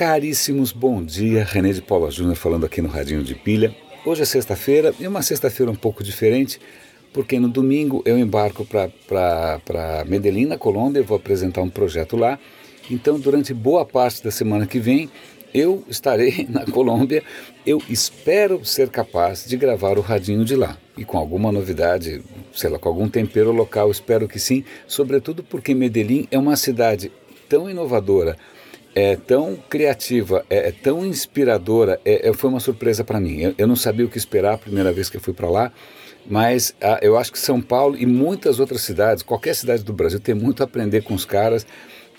Caríssimos, bom dia. René de Paula Júnior falando aqui no Radinho de Pilha. Hoje é sexta-feira e uma sexta-feira um pouco diferente, porque no domingo eu embarco para Medellín, na Colômbia, vou apresentar um projeto lá. Então, durante boa parte da semana que vem, eu estarei na Colômbia. Eu espero ser capaz de gravar o radinho de lá. E com alguma novidade, sei lá, com algum tempero local, espero que sim. Sobretudo porque Medellín é uma cidade tão inovadora, é tão criativa, é, é tão inspiradora, é, é, foi uma surpresa para mim. Eu, eu, não sabia o que esperar a primeira vez que eu fui para lá, mas ah, eu acho que São Paulo e muitas outras cidades, qualquer cidade do Brasil, tem muito a aprender com os caras.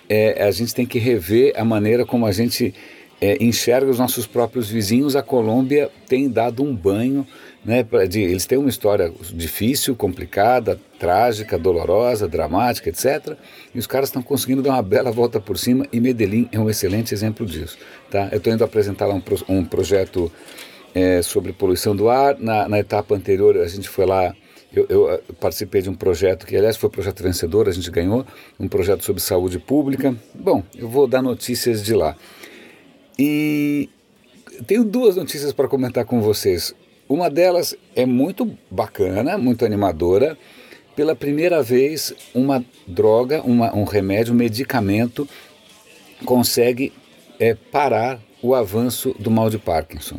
É, a gente tem que rever a maneira como a gente é, enxerga os nossos próprios vizinhos. A Colômbia tem dado um banho né, de, eles têm uma história difícil, complicada, trágica, dolorosa, dramática, etc. E os caras estão conseguindo dar uma bela volta por cima e Medellín é um excelente exemplo disso. Tá? Eu estou indo apresentar lá um, um projeto é, sobre poluição do ar. Na, na, etapa anterior, a gente foi lá. Eu, eu, participei de um projeto que, aliás, foi o projeto vencedor, a gente ganhou, um projeto sobre saúde pública. Bom, eu vou dar notícias de lá. E tenho duas notícias para comentar com vocês. Uma delas é muito bacana, muito animadora. Pela primeira vez, uma droga, uma, um remédio, um medicamento consegue é, parar o avanço do mal de Parkinson.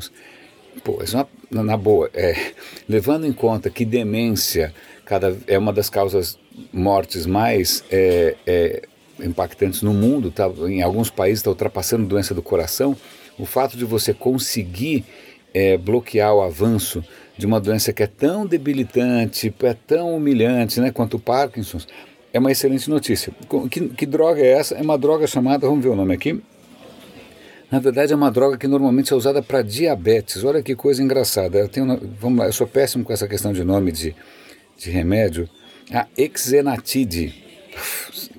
Pô, isso é uma, na boa, é, levando em conta que demência cada, é uma das causas mortes mais é, é, impactantes no mundo, tá, em alguns países está ultrapassando doença do coração, o fato de você conseguir é, bloquear o avanço de uma doença que é tão debilitante, é tão humilhante né, quanto o Parkinson, é uma excelente notícia. Que, que droga é essa? É uma droga chamada, vamos ver o nome aqui. Na verdade, é uma droga que normalmente é usada para diabetes. Olha que coisa engraçada. Eu, tenho, vamos lá, eu sou péssimo com essa questão de nome de, de remédio. A Exenatide.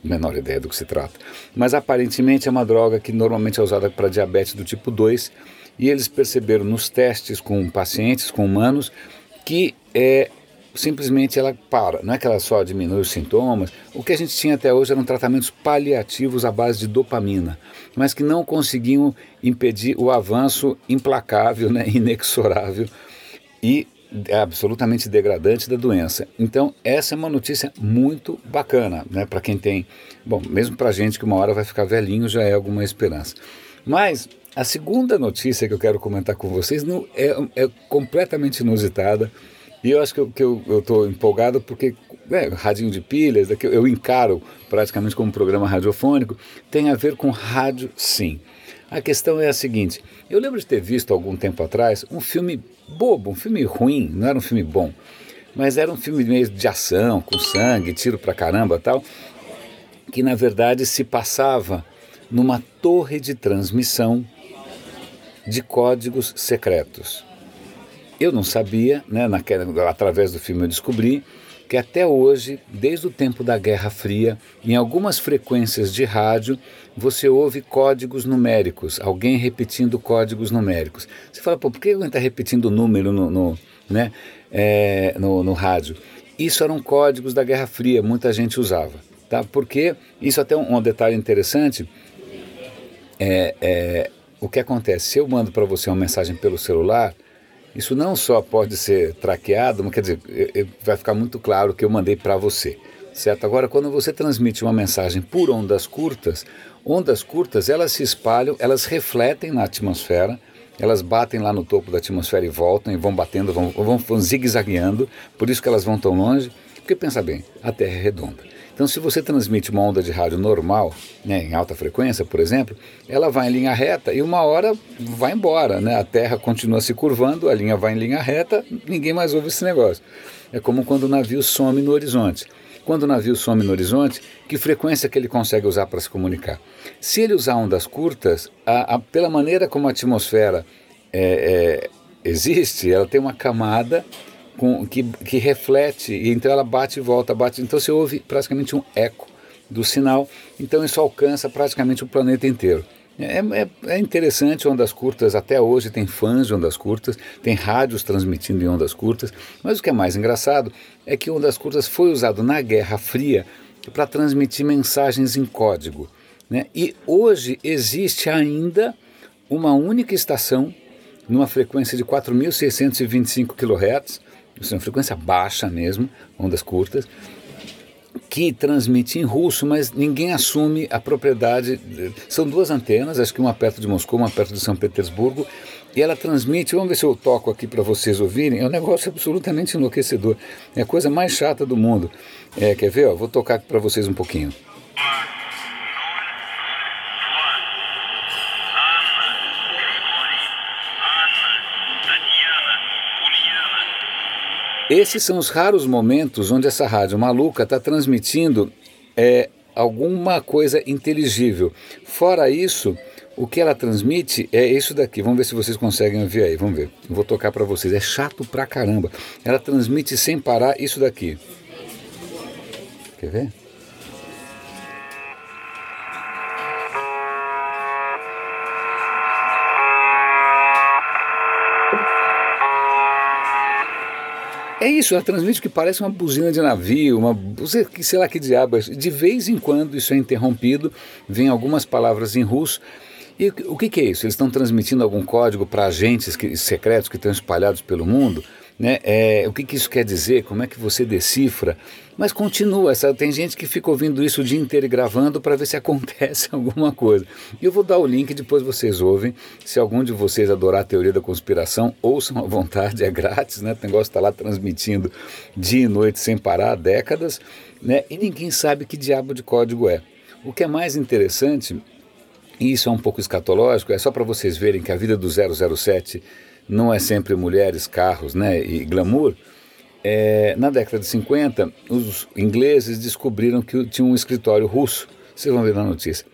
Menor ideia do que se trata. Mas aparentemente é uma droga que normalmente é usada para diabetes do tipo 2 e eles perceberam nos testes com pacientes, com humanos, que é, simplesmente ela para, não é que ela só diminui os sintomas. O que a gente tinha até hoje eram tratamentos paliativos à base de dopamina, mas que não conseguiam impedir o avanço implacável, né, inexorável e absolutamente degradante da doença. Então, essa é uma notícia muito bacana, né, para quem tem, bom, mesmo para gente que uma hora vai ficar velhinho, já é alguma esperança. Mas a segunda notícia que eu quero comentar com vocês não, é, é completamente inusitada e eu acho que eu estou empolgado porque é, radinho de pilhas, que eu encaro praticamente como um programa radiofônico, tem a ver com rádio sim. A questão é a seguinte: eu lembro de ter visto algum tempo atrás um filme bobo, um filme ruim, não era um filme bom, mas era um filme meio de ação, com sangue, tiro pra caramba tal, que na verdade se passava numa torre de transmissão de códigos secretos. Eu não sabia, né, naquela, através do filme eu descobri que até hoje, desde o tempo da Guerra Fria, em algumas frequências de rádio, você ouve códigos numéricos, alguém repetindo códigos numéricos. Você fala, por que alguém está repetindo número no, no, né, é, no, no rádio? Isso eram códigos da Guerra Fria, muita gente usava. Tá? Porque, isso até um, um detalhe interessante, é, é, o que acontece? Se eu mando para você uma mensagem pelo celular, isso não só pode ser traqueado, mas quer dizer, vai ficar muito claro que eu mandei para você, certo? Agora, quando você transmite uma mensagem por ondas curtas, ondas curtas elas se espalham, elas refletem na atmosfera, elas batem lá no topo da atmosfera e voltam, e vão batendo, vão, vão, vão zigue-zagueando, por isso que elas vão tão longe, porque pensa bem, a Terra é redonda. Então, se você transmite uma onda de rádio normal, né, em alta frequência, por exemplo, ela vai em linha reta e uma hora vai embora. Né? A Terra continua se curvando, a linha vai em linha reta, ninguém mais ouve esse negócio. É como quando o navio some no horizonte. Quando o navio some no horizonte, que frequência que ele consegue usar para se comunicar? Se ele usar ondas curtas, a, a, pela maneira como a atmosfera é, é, existe, ela tem uma camada com, que, que reflete, e então ela bate e volta, bate. Então você ouve praticamente um eco do sinal, então isso alcança praticamente o planeta inteiro. É, é, é, interessante ondas curtas, até hoje tem fãs de ondas curtas, tem rádios transmitindo em ondas curtas, mas o que é mais engraçado é que ondas curtas foi usado na Guerra Fria para transmitir mensagens em código. Né? E hoje existe ainda uma única estação numa frequência de 4.625 kHz, é uma frequência baixa mesmo, ondas curtas, que transmite em russo, mas ninguém assume a propriedade. São duas antenas, acho que uma perto de Moscou, uma perto de São Petersburgo, e ela transmite. Vamos ver se eu toco aqui para vocês ouvirem. É um negócio absolutamente enlouquecedor. É a coisa mais chata do mundo. É, quer ver? Ó, vou tocar para vocês um pouquinho. Esses são os raros momentos onde essa rádio maluca está transmitindo é, alguma coisa inteligível. Fora isso, o que ela transmite é isso daqui. Vamos ver se vocês conseguem ouvir aí. Vamos ver. Vou tocar para vocês. É chato pra caramba. Ela transmite sem parar isso daqui. Quer ver? É isso, ela transmite o que parece uma buzina de navio, uma sei lá que diabo. De vez em quando isso é interrompido, vem algumas palavras em russo. E o que, que é isso? Eles estão transmitindo algum código para agentes que, secretos que estão espalhados pelo mundo? Né? É, o que, que isso quer dizer? Como é que você decifra? Mas continua, tem gente que fica ouvindo isso o dia inteiro gravando para ver se acontece alguma coisa. E eu vou dar o link, depois vocês ouvem. Se algum de vocês adorar a teoria da conspiração, ouçam à vontade, é grátis, né? o negócio está lá transmitindo dia e noite sem parar há décadas, né? e ninguém sabe que diabo de código é. O que é mais interessante, e isso é um pouco escatológico, é só para vocês verem que a vida do 007 não é sempre mulheres, carros né, e glamour. É, na década de 50, os ingleses descobriram que tinha um escritório russo, vocês vão ver na notícia,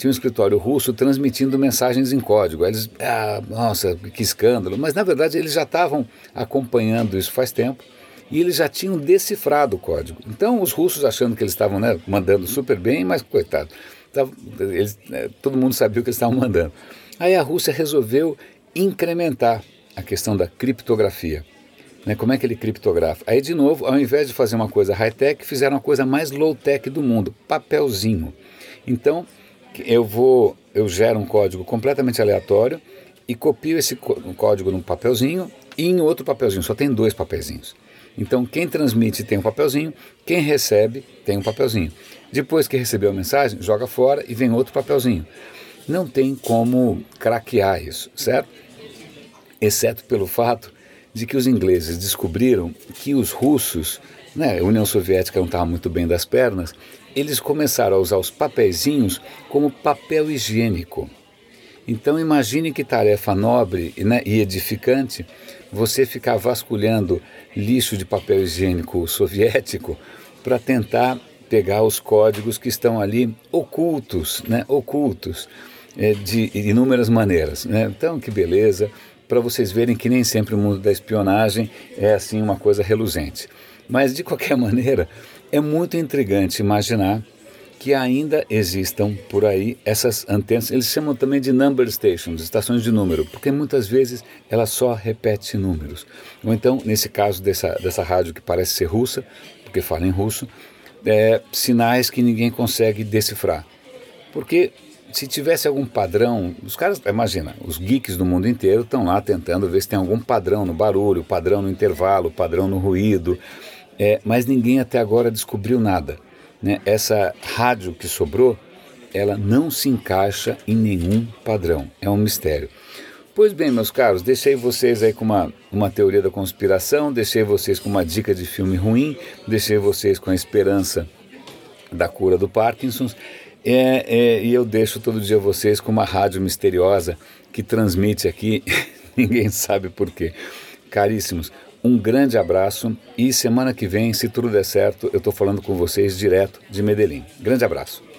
tinha um escritório russo transmitindo mensagens em código. Eles, ah, nossa, que escândalo, mas na verdade eles já estavam acompanhando isso faz tempo e eles já tinham decifrado o código. Então os russos achando que eles estavam né, mandando super bem, mas coitado, eles, né, todo mundo sabia o que eles estavam mandando. Aí a Rússia resolveu incrementar a questão da criptografia. Né? Como é que ele criptografa? Aí, de novo, ao invés de fazer uma coisa high-tech, fizeram a coisa mais low-tech do mundo, papelzinho. Então, eu vou, eu gero um código completamente aleatório e copio esse código num papelzinho e em outro papelzinho, só tem dois papelzinhos. Então, quem transmite tem um papelzinho, quem recebe tem um papelzinho. Depois que recebeu a mensagem, joga fora e vem outro papelzinho. Não tem como craquear isso, certo? Exceto pelo fato de que os ingleses descobriram que os russos, né, a União Soviética não estava muito bem das pernas, eles começaram a usar os papeizinhos como papel higiênico. Então imagine que tarefa nobre né, e edificante você ficar vasculhando lixo de papel higiênico soviético para tentar pegar os códigos que estão ali ocultos, né, ocultos é, de inúmeras maneiras. Né? Então, que beleza, para vocês verem que nem sempre o mundo da espionagem é assim uma coisa reluzente. Mas, de qualquer maneira, é muito intrigante imaginar que ainda existam por aí essas antenas, eles chamam também de number stations, estações de número, porque muitas vezes ela só repete números. Ou então, nesse caso dessa, dessa rádio que parece ser russa, porque fala em russo, é, sinais que ninguém consegue decifrar. Porque se tivesse algum padrão, os caras, imagina, os geeks do mundo inteiro estão lá tentando ver se tem algum padrão no barulho, padrão no intervalo, padrão no ruído, é, mas ninguém até agora descobriu nada. Né? Essa rádio que sobrou, ela não se encaixa em nenhum padrão, é um mistério. Pois bem, meus caros, deixei vocês aí com uma, uma teoria da conspiração, deixei vocês com uma dica de filme ruim, deixei vocês com a esperança da cura do Parkinson. É, é, e eu deixo todo dia vocês com uma rádio misteriosa que transmite aqui, ninguém sabe por quê. Caríssimos, um grande abraço e semana que vem, se tudo der certo, eu estou falando com vocês direto de Medellín. Grande abraço.